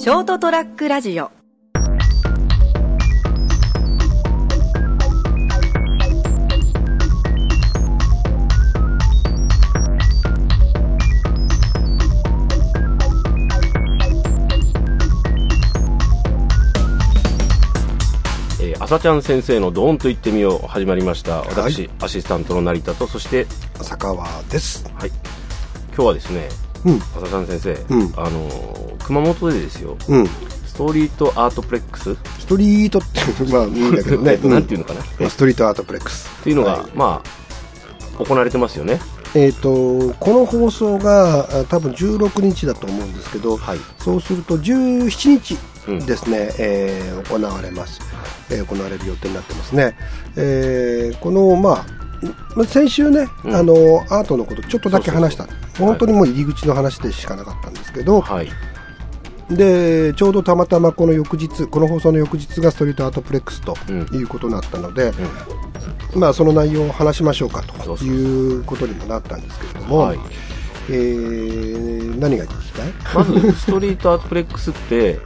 ショートトラックラジオ。えー、朝ちゃん先生のドーンと言ってみよう始まりました。私、アシスタントの成田とそして浅川です。はい。今日はですねうん。朝ちゃん先生、うんあのー熊本でですようん。ストリートアートプレックス、ストリートって、まあいいんだけどね。なんていうのかな、まあストリートアートプレックス。っていうのが、はいまあ行われてますよねえっ、と、この放送があ多分16日だと思うんですけど、はいそうすると17日うんですね、えー行われます、えー行われる予定になってますね。えーこの、まあ、先週ね、うん。あの、アートのことちょっとだけ話した。本当にもう入り口の話でしかなかったんですけど、はい。でちょうどたまたまこの翌日この放送の翌日がストリートアートプレックスとうん。いうことになったので、うまあ、その内容を話しましょうかということにもなったんですけれども、はい。えー何が聞きたい？まずストリートアートプレックスって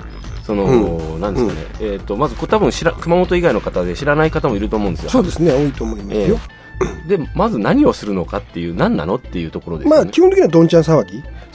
その、うなんですかね、えっ、とまずこれ多分知ら熊本以外の方で知らない方もいると思うんですよ。そうですね多いと思いますよ、でまず何をするのかっていう何なのっていうところですよね、まあ基本的にはどんちゃん騒ぎ。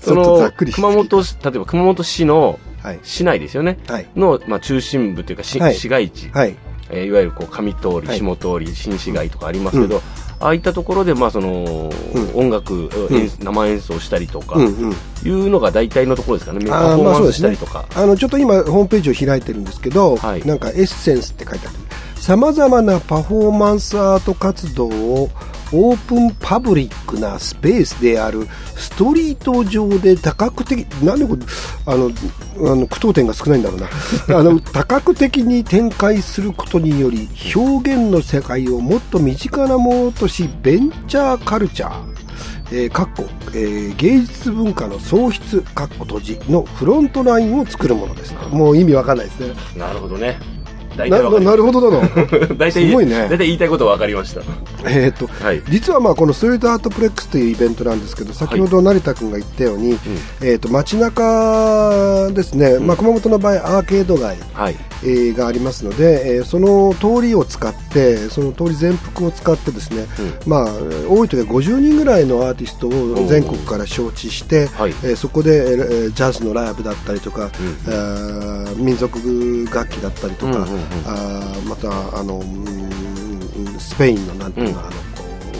その熊本市例えば熊本市のはい。市内ですよね。はい。の、まあ、中心部というかし、はい。市街地、はい。えーいわゆるこう上通り、はい。下通り新市街とかありますけど、ああいったところで、まあそのうん。音楽、演生演奏したりとか、うんうん。いうのが大体のところですかね、フォーマンスしたりとか。あのちょっと今ホームページを開いてるんですけど、はい。なんかエッセンスって書いてあるさまざまなパフォーマンスアート活動をオープンパブリックなスペースであるストリート上で多角的なんでこれあのあの句読点が少ないんだろうな。あの多角的に展開することにより表現の世界をもっと身近なものとしベンチャーカルチャー。えーかっこえー芸術文化の創出かっこ閉じのフロントラインを作るものです。もう意味わかんないですね。なるほどね。大な体わかりまなるほどだな。大体、すごいね大体言いたいことは分かりました。えっとはい。実はまあこのストリートアートプレックスというイベントなんですけど先ほど成田君が言ったように、えー、と街中ですね、まあ、熊本の場合アーケード街、はい。えーがありますので、えーその通りを使ってその通り全幅を使ってですね、まあ、多い時は50人ぐらいのアーティストを全国から招致して、はい。えーそこで、えージャズのライブだったりとか、あー民族楽器だったりとか、うんうんうん。あーまたあのうんスペインのなんていうの、うん。あの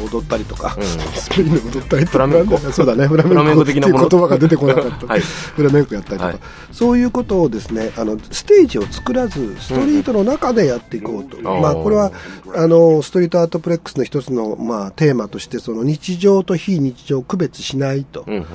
踊ったりとか、うん。スペインの踊ったりとかフラメンコ。そうだねフラメンコ。的なもの。言葉が出てこなかった、はい。フラメンコやったりとか、はい。そういうことをですねあのステージを作らずストリートの中でやっていこうと、うんまあ、これはあのストリートアートプレックスの一つの、まあ、テーマとしてその日常と非日常を区別しないと、うんうんうん。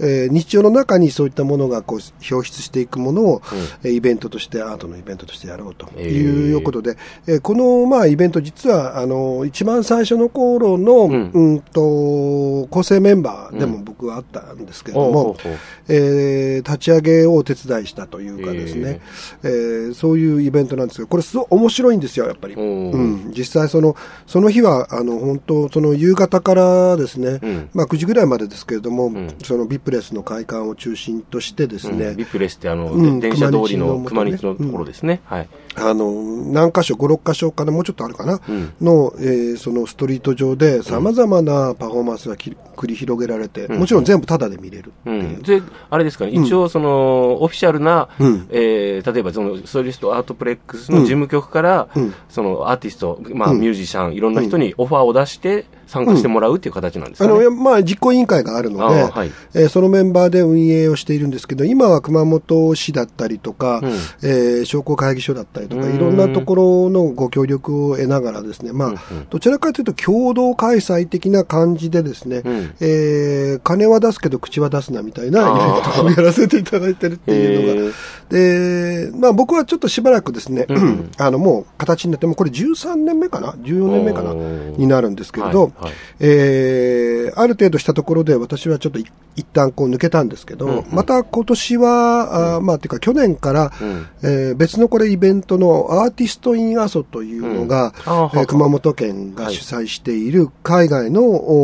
えー日常の中にそういったものがこう表出していくものを、えーイベントとしてアートのイベントとしてやろうということで、えーこの、まあ、イベント実はあの一番最初の頃の、ん。うん、と構成メンバーでも僕はあったんですけれども、ほうほうほう。えー立ち上げをお手伝いしたというかですね、えーそういうイベントなんですけどこれすごい面白いんですよやっぱり、おうーん、実際そのその日はあの本当その夕方からですね、うん。まあ、9時ぐらいまでですけれども、ん。そのビップレスの会館を中心としてですね、うん。ビップレスってあの、うん。電車通りの熊熊日のところですね。はい。あの何箇所5、6箇所かなもうちょっとあるかな、うん。の、えーそのストリート上でさまざまなパフォーマンスがき繰り広げられて、もちろん全部タダで見れるってう、いう。ん。で、あれですかね、一応、その、オフィシャルな、うん。えー例えば、その、ストリートアートプレックスの事務局から、うん。その、アーティスト、まあ、ミュージシャン、いろんな人にオファーを出して、参加してもらうっていう形なんですかね。あの、まあ、実行委員会があるので、はい。えーそのメンバーで運営をしているんですけど、今は熊本市だったりとか、うん。えー商工会議所だったりとか、うん。いろんなところのご協力を得ながらですね、まあ、どちらかというと共同開催的な感じでですね、うん。えー金は出すけど口は出すなみたいなイベンあートをやらせていただいてるっていうのが、で、まあ僕はちょっとしばらくですね、うん。あのもう形になって、もうこれ13年目かな ?14 年目かな？になるんですけれど、はいはい。えーある程度したところで私はちょっとい一旦こう抜けたんですけど、うんうん。また今年は、あーまあ、ていうか去年から、うん。えー別のこれイベントのアーティスト・イン・アソというのが、うん。えー熊本県が主催している海外の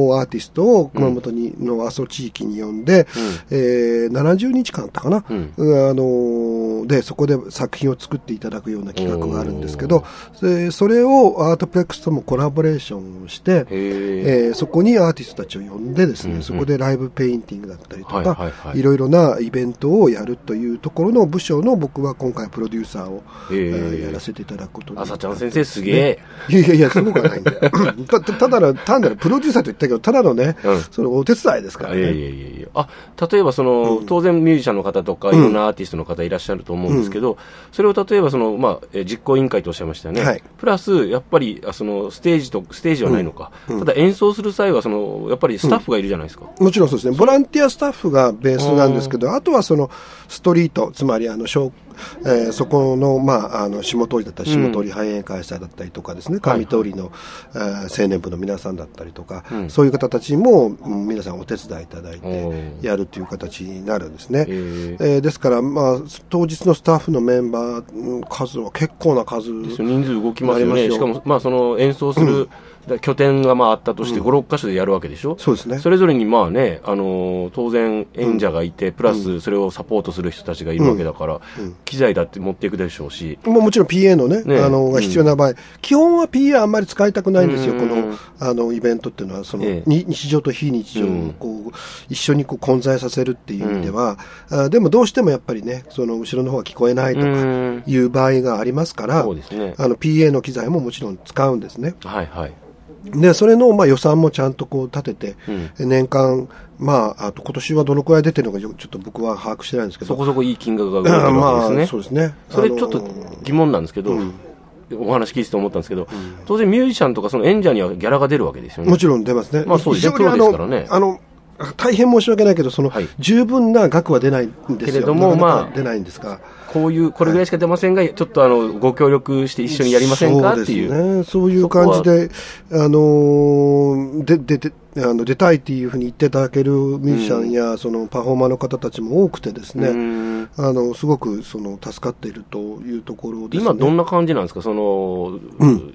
おアーティストを熊本に、の阿蘇地域に呼んで、えー70日間あったかな、うん。うんあのーで、そこで作品を作っていただくような企画があるんですけど、でそれをアートプレックスともコラボレーションをして、へええーそこにアーティストたちを呼んでですね、うんうん。そこでライブペインティングだったりとか、はいはいはい。いろいろなイベントをやるというところの部署の僕は今回プロデューサーを、えーやらせていただくことに朝ちゃん先生すげえ。いやいやいや、そうがないんだよ。たたただの、単なるプロデューサーと言ったけど、ただのね、うん。そのお手伝いですからいやいね。やいやいや。あ例えばその、当然ミュージシャンの方とか、いろんなアーティストの方いらっしゃると思うんですけど、それを例えばその、まあ、え実行委員会とおっしゃいましたよね、はい。プラス、やっぱりあそのステージと、ステージはないのか、ただ演奏する際はその、やっぱりスタッフがいるじゃないですか。もちろんそうですね。ボランティアスタッフがベースなんですけど、あとはそのストリート、つまりあの、小えーそこの、まあ、あの、下通りだったり、下通り繁栄会社だったりとかですね、はい上通りの、えー青年部の皆さんだったりとか、うん。そういう方たちも、うん皆さんお手伝いいただいおてー。やるという形になるんですね。へー。えーですから、まあ、当日のスタッフのメンバー、うん数は結構な数。ですよ。人数動きますよね、しかも、まあ、その演奏する、だ拠点がまああったとして、5、6箇所でやるわけでしょ、そうですね。それぞれにまあね、あのー当然、演者がいて、プラスそれをサポートする人たちがいるわけだから、機材だって持っていくでしょうし、もうもちろん PA のね、ね。あの、が必要な場合、基本は PA あんまり使いたくないんですよ、うん。この、あの、イベントっていうのは、その、ええ。に日常と非日常をうん。こう、一緒にこう混在させるっていう意味では、あでもどうしてもやっぱりね、その、後ろの方が聞こえないとかうん。いう場合がありますから、そうですね。あの、PA の機材ももちろん使うんですね。はいはい。で、それの、まあ、予算もちゃんとこう立てて、うん年間、まあ、あと今年はどのくらい出てるのかよちょっと僕は把握してないんですけど、そこそこいい金額が動いてるわけですね。まあ、そうですね。それちょっと疑問なんですけど、うんお話聞いてて思ったんですけど、当然ミュージシャンとかその演者にはギャラが出るわけですよね。もちろん出ますね。まあそうですねプロですからねあの、あの大変申し訳ないけど、その、はい十分な額は出ないんですよ。けれどもまあ出ないんですが。こういう、これぐらいしか出ませんが、ちょっとあの、ご協力して一緒にやりませんか？っていう。そういう感じで、あのーで、で、で、あの、出たいっていうふうに言っていただけるミュージシャンや、そのパフォーマーの方たちも多くてですね、うん。あの、すごく、その、助かっているというところですね。今どんな感じなんですか？その、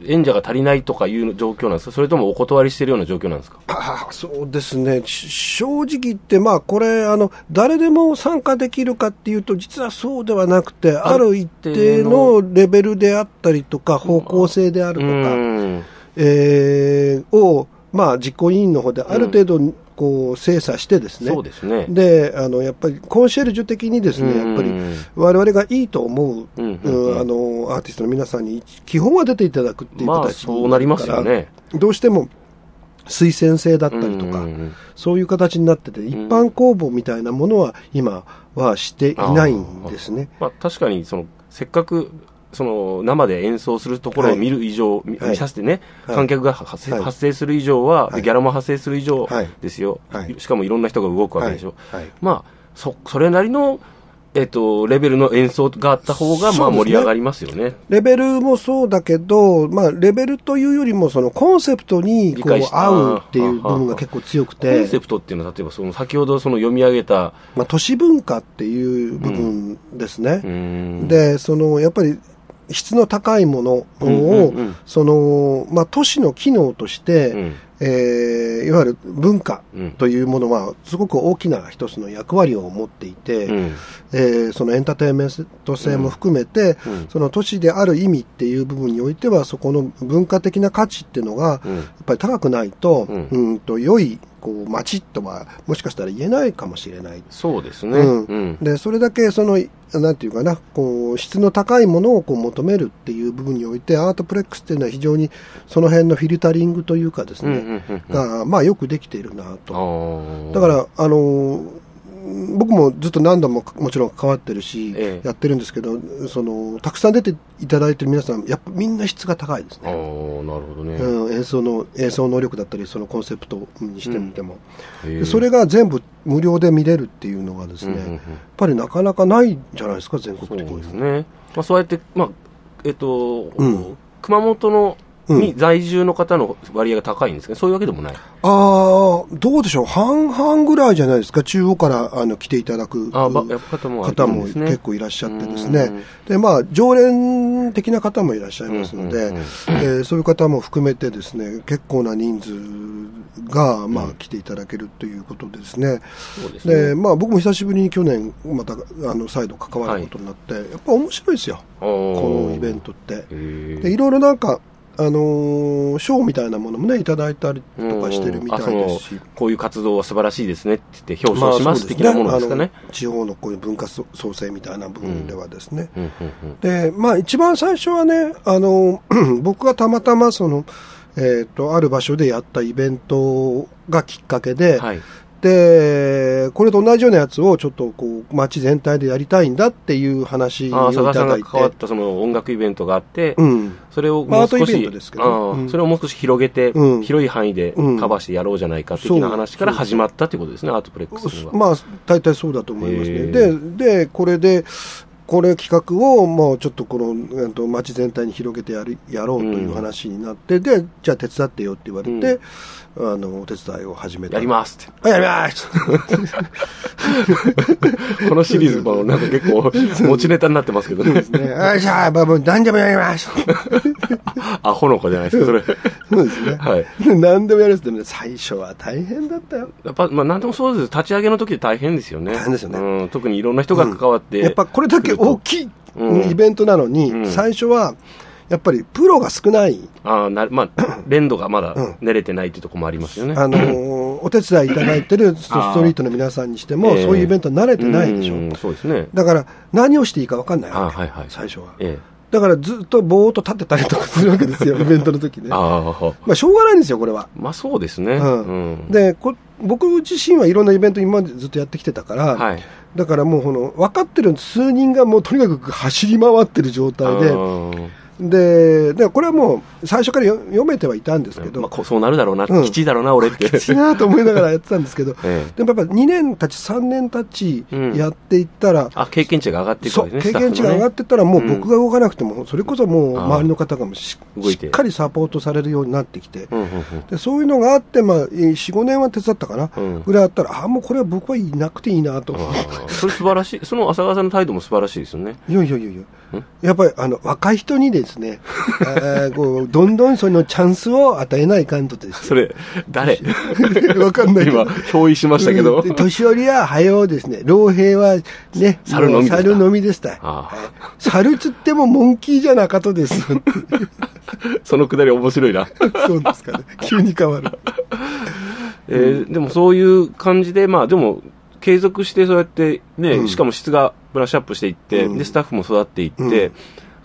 演者が足りないとかいう状況なんですか？それともお断りしてるような状況なんですか？ああそうですね、し正直言って、まあ、これあの、誰でも参加できるかっていうと、実はそうではなくて、ある一定のレベルであったりとか、方向性であるとか、うん。えーを、まあ、実行委員の方である程度、こう精査してですね、そうですね。であのやっぱりコンシェルジュ的にですね、うん。やっぱり我々がいいと思う、うんうんうん。うんあのアーティストの皆さんに基本は出ていただくっていうまあ、形そうなりますよね。どうしても推薦制だったりとか、うんうんうん。そういう形になってて、一般公募みたいなものは今はしていないんですね。まあ、確かにそのせっかくその生で演奏するところを見る以上、見はい。見させてね、はい。観客が発生,、はい。発生する以上は、はい。ギャラも発生する以上はい。ですよ、はい。しかもいろんな人が動くわけでしょ、まあそそれなりの、えっとレベルの演奏があった方がまあ盛り上がりますよね。レベルもそうだけど、まあ、レベルというよりも、そのコンセプトにこう合うっていう部分が結構強くコてン、セプトっていうのは例えばその先ほどその読み上げたまあ、都市文化っていう部分ですね。うーん。で、その、やっぱり、質の高いものを、その、まあ、都市の機能として、うんえーいわゆる文化うん。というものは、すごく大きな一つの役割を持っていて、うん。えーそのエンターテインメント性も含めて、うん。その都市である意味っていう部分においては、そこの文化的な価値っていうのが、うん。やっぱり高くないと、ううんん、と良いこう街とは、もしかしたら言えないかもしれない。そうですね。うんうんで、それだけその、なんていうかな、こう、質の高いものをこう求めるっていう部分において、アートプレックスっていうのは非常にその辺のフィルタリングというかですね、が、まあよくできているなあと。ーだから、あのー僕もずっと何度ももちろん関わってるし、ええやってるんですけど、その、たくさん出ていただいてる皆さん、やっぱみんな質が高いですあね。ーなるほどね。うん、演奏の、演奏能力だったり、そのコンセプトにしてみても。へーでそれが全部無料で見れるっていうのがですね、うんうんうんやっぱりなかなかないんじゃないですか、全国そう的に。ですね。まあ、そうやって、まあ、えっと、うん熊本のに在住の方の割合が高いんですか？ね、そういうわけでもない。ああ、どうでしょう、半々ぐらいじゃないですか、中央からあの来ていただく方も結構いらっしゃってですうん。ね、でまあ、常連的な方もいらっしゃいますので、そういう方も含めてですね、結構な人数が、まあ、来ていただけるということでですね、でまあ、僕も久しぶりに去年、またあの再度関わることになって、やっぱ面白いですよ、ここのイベントって。へでいろいろなんか、あのー賞みたいなものもね、いただいたりとかしてるみたいですし。こういう活動は素晴らしいですねって言って表彰します的なものですかね。あの地方のこういう文化創生みたいな部分ではですね。うんうんで、まあ一番最初はね、あの、僕がたまたまその、えっ、と、ある場所でやったイベントがきっかけで、うんはい。で、これと同じようなやつをちょっとこう、街全体でやりたいんだっていう話ああ、をいただいて。が関わったその音楽イベントがあって、うん。それをもう少し、それをもう少し広げて、うん広い範囲でうんカバーしてやろうじゃないか的な話から始まったということですね、アートプレックスは。まあ、大体そうだと思いますね。で、で、これで、これ企画をもうちょっとこの、えっと街全体に広げてやるやろうという話になって、で、じゃあ手伝ってよって言われて、あの、お手伝いを始めた。やりますって。あやります このシリーズもなんか結構持ちネタになってますけどね。ね、あじゃあ、まあもう何でもやります アホの子じゃないですか、それ。そうですね。はい。何でもやるってね、最初は大変だったよ。やっぱ、まあ、なんでもそうです。立ち上げの時で大変ですよね。大変ですよねうん、特にいろんな人が関わって。やっぱこれだけ大きいうんイベントなのに、うん最初は、やっぱりプロが少ない。ああ、な、まあ、連動がまだうん練れてないっていうところもありますよね。あのー お手伝いいただいてるストリートの皆さんにしても、ええそういうイベント慣れてないでしょ。うんそうですね。だから、何をしていいか分かんないあわけ、はいはい。最初は。ええ。だからずっとぼーっと立ってたりとかするわけですよ、イベントの時ね。まああ、あ、しょうがないんですよ、これは。まあそうですね。うんうんでこ、僕自身はいろんなイベント今までずっとやってきてたから、はい。だからもうこの、分かってる数人がもうとにかく走り回ってる状態で、うんで、で、これはもう最初からよ読めてはいたんですけど、まあ、そうなるだろうな、うん。きちいだろうな、俺って。きついなと思いながらやってたんですけど、ええ。でもやっぱ2年たち、3年たちうん。やっていったら、あ、経験値が上がっていくわけですね。経験値が上がっていったら、もう僕が動かなくても、それこそもう周りの方がしっかりサポートされるようになってきて、スタッフもね。でそういうのがあって、まあ、4、5年は手伝ったかな、うん。ぐらいあったら、ああ、もうこれは僕はいなくていいなと。それ素晴らしい。その浅川さんの態度も素晴らしいですよね。いやいやいやいや、やっぱりあの若い人にですね、こうどんどんそのチャンスを与えないかんとです。それ、誰？わかんない今、憑依しましたけど。うん。で年寄りは早うですね、老兵はね、猿のみ猿のみです。た猿つってもモンキーじゃなかとです。そのくだり面白いな。そうですかね。急に変わる。えーでもそういう感じで、まあでも、継続してそうやってね、うん。しかも質がブラッシュアップしていって、うん。で、スタッフも育っていって、うん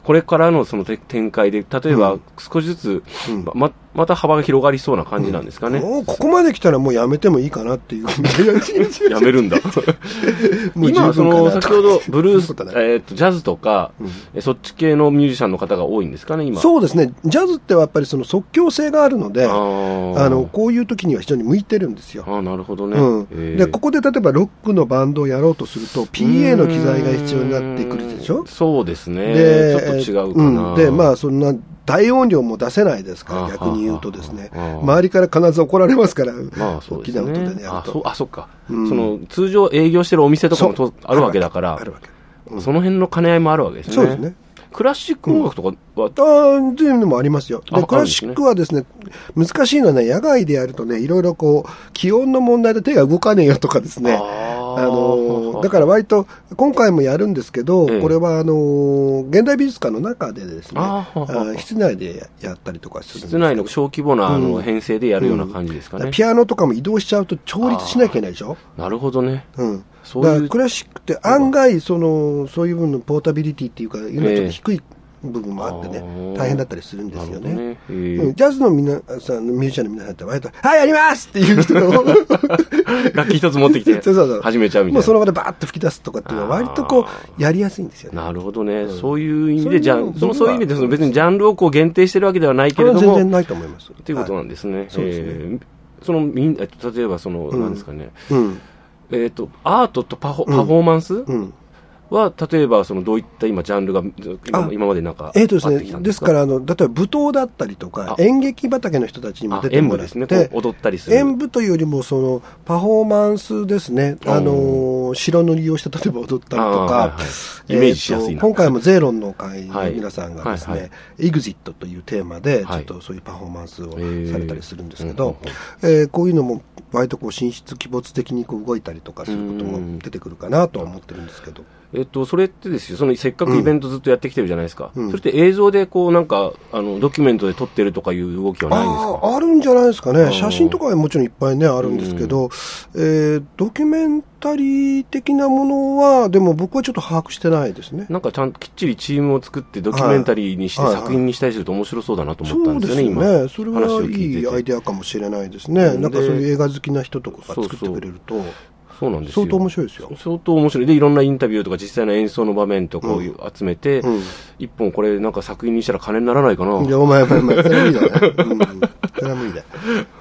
これからのそのて展開で、例えばうん。少しずつ、うん。ま、また幅が広がりそうな感じなんですかね。もうここまで来たらもうやめてもいいかなっていう。やめるんだ。今、その、先ほど、ブルース、えーっと、ジャズとか、うんえそっち系のミュージシャンの方が多いんですかね、今。そうですね。ジャズってはやっぱりその即興性があるので、あの、こういう時には非常に向いてるんですよ。あーなるほどね。うんえーでここで例えばロックのバンドをやろうとすると PA の機材が必要になってくるでしょ？そうですね。でちょっと違うかな。うんでまあそんな大音量も出せないですかあら逆に言うとですねああ周りから必ず怒られますから、まあそう大きな音でね。あ、そう、るとあ、そっか。うんその、通常営業してるお店とかもとあるわけだから、あるわけうんその辺の兼ね合いもあるわけですね。そうですね。クラシック音楽とかは、あーっていうのもありますよ。あで、クラシックはですね、難しいのはね、野外でやるとね、いろいろこう、気温の問題で手が動かねえよとかですね。ああのーだから割と、今回もやるんですけど、ええこれはあのー現代美術館の中でですね、室内でやったりとかする室内の小規模なあのうん編成でやるような感じですかね。ピアノとかも移動しちゃうと調律しなきゃいけないでしょ？なるほどね。うん。そういうだからクラシックって案外、その、そういう分のポータビリティっていうか、いうのはちょっと低い部分もあってね、大変だったりするんですよね。ねジャズの皆さん、ミュージシャンの皆さんって割と、はい、やりますっていう人を 楽器一つ持ってきてそうそうそう始めちゃうみたいな。もうその場でバーッと吹き出すとかっていうのは割とこう、やりやすいんですよね。なるほどね。そういう意味で、じゃあ、そういうのそういう意味で、その別にジャンルをこう限定してるわけではないけこれれども、は全然ないと思います。っていうことなんですね。そうですねえーそのみん、えっと例えばその、うんなんですかね、うん。えっ、と、アートとパフォうんパフォーマンス、うん。は、例えば、その、どういった今、ジャンルが、今今までなんか、えーとですねですか？らあの、例えば舞踏だったりとかあ、演劇畑の人たちにもあ出てもらっ演舞ですね、こてう、踊ったりする。演舞というよりもそのパフォーマンスですね、あの白塗りをして例えば踊ったりとあーはいかはい、イメージしやすい今回もゼーロンの会のはい皆さんがですはいはね、エグジットというテーマで、ちはい。ょっとそういうパフォーマンスをーされたりするんですけうんど、えーこういうのも割とこう進出鬼没的にこう動いたりとかすることも出てくるかなとは思ってるんですけど。えっと、それってですよ、そのせっかくイベントずっとやってきてるじゃないですか。うん。それって映像でこう、なんか、あの、ドキュメントで撮ってるとかいう動きはないんですか？あるんじゃないですかね、ん写真とかはもちろんいっぱいね、あるんですけど、えードキュメンタリー的なものは、でも僕はちょっと把握してないですね。なんかちゃんときっちりチームを作ってドキュメンタリーにしてはい。作品にしたりすると面白そうだなと思ったそうですよね、今。よね、それはい聞いアイデアかもしれないですね、うんなんかそうでいう映画好きな人とかが作ってそうそうくれると、そうなんですよ。相当面白いですよ。相当面白い。で、いろんなインタビューとか実際の演奏の場面とかを集めて、うん一本これなんか作品にしたら金にならないかな。いや、お前、お前、お前、それは無理だね。うん、それは無理だ。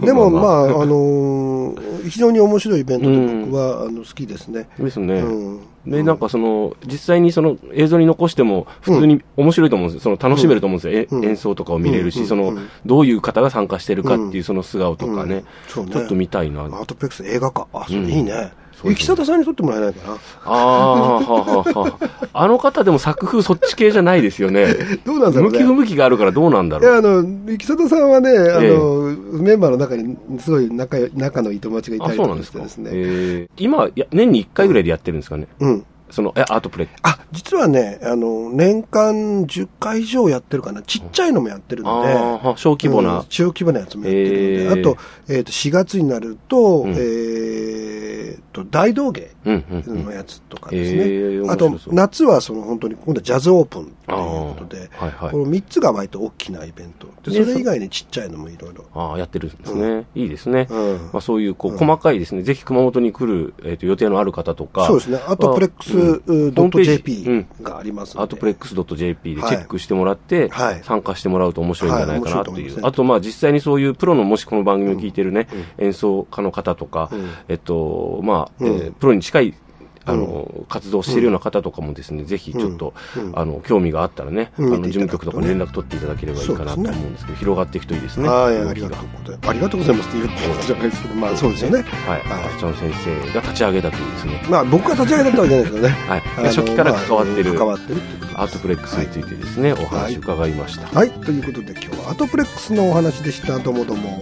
でも、ままああ、あのー非常に面白いイベントで僕は、あの好きですね。ですね。うんで、なんかその、実際にその映像に残しても普通に面白いと思うんですよ。その楽しめると思うんですよ。演奏とかを見れるし、うんその、どういう方が参加してるかっていうその素顔とかね、ちょっと見たいな。アートプレックス映画化。あ、それうんいいね。そうですね雪貞さんに撮ってもらえないかな。ああ、はあ、はあ、はあ。あの方でも作風そっち系じゃないですよね。どうなんだろうね。向き不向きがあるからどうなんだいや、ろう。あの、雪里さんはね、あの、えメンバーの中にすごい仲よ仲のいい友達がいあ、たりとかそうなんですか。してですね。えー今、いや年に1回ぐらいでやってるんですかね。うん。その、え、アートプレイ。あ、実はね、あの、年間10回以上やってるかな。ちっちゃいのもやってるので。あ小規模うんな。中規模なやつもやってるので。えーあと、えっ、と、4月になると、うんえっと、大道芸うん、うん、うんの。やつとかですね。えーあと夏はその本当に今度はジャズオープンということで、はいはいこの3つが割と大きなイベント。で、ねそれ以外にちっちゃいのもいろいろ。ああ、やってるんですね。いいですね。うんまあ、そういう、こう、細かいですね。ぜひ熊本に来る、えっ、と、予定のある方とか。そうですね。あと、プレックスうんホームページ .jp うん。がありますので。アートプレックス .jp ではい。チェックしてもらって、はい。参加してもらうと面白いんじゃないかなっていう。はい。面白いねあと、まあ、実際にそういうプロの、もしこの番組を聞いてるね、演奏家の方とか、うん。えっと、まあ、えーうん。プロに近い、あの、活動しているような方とかもですね、ぜひちょっと、うんあの、興味があったらね、うんあの、見事務局とか連絡取っていただければいいかなと思うんですけど、広がっていくといいですね。はい、ありがとうございます。ありがとうございますって言ってことじゃないですけど、まあそうですよね。はい。あちゃん先生が立ち上げたというですね、まあ僕が立ち上げたわけじゃないですけどね。はい。初期から関わってる、まあ関わってるアートプレックスについてですね、お話伺いました。はい、ということで今日はアートプレックスのお話でした。どうもどうも。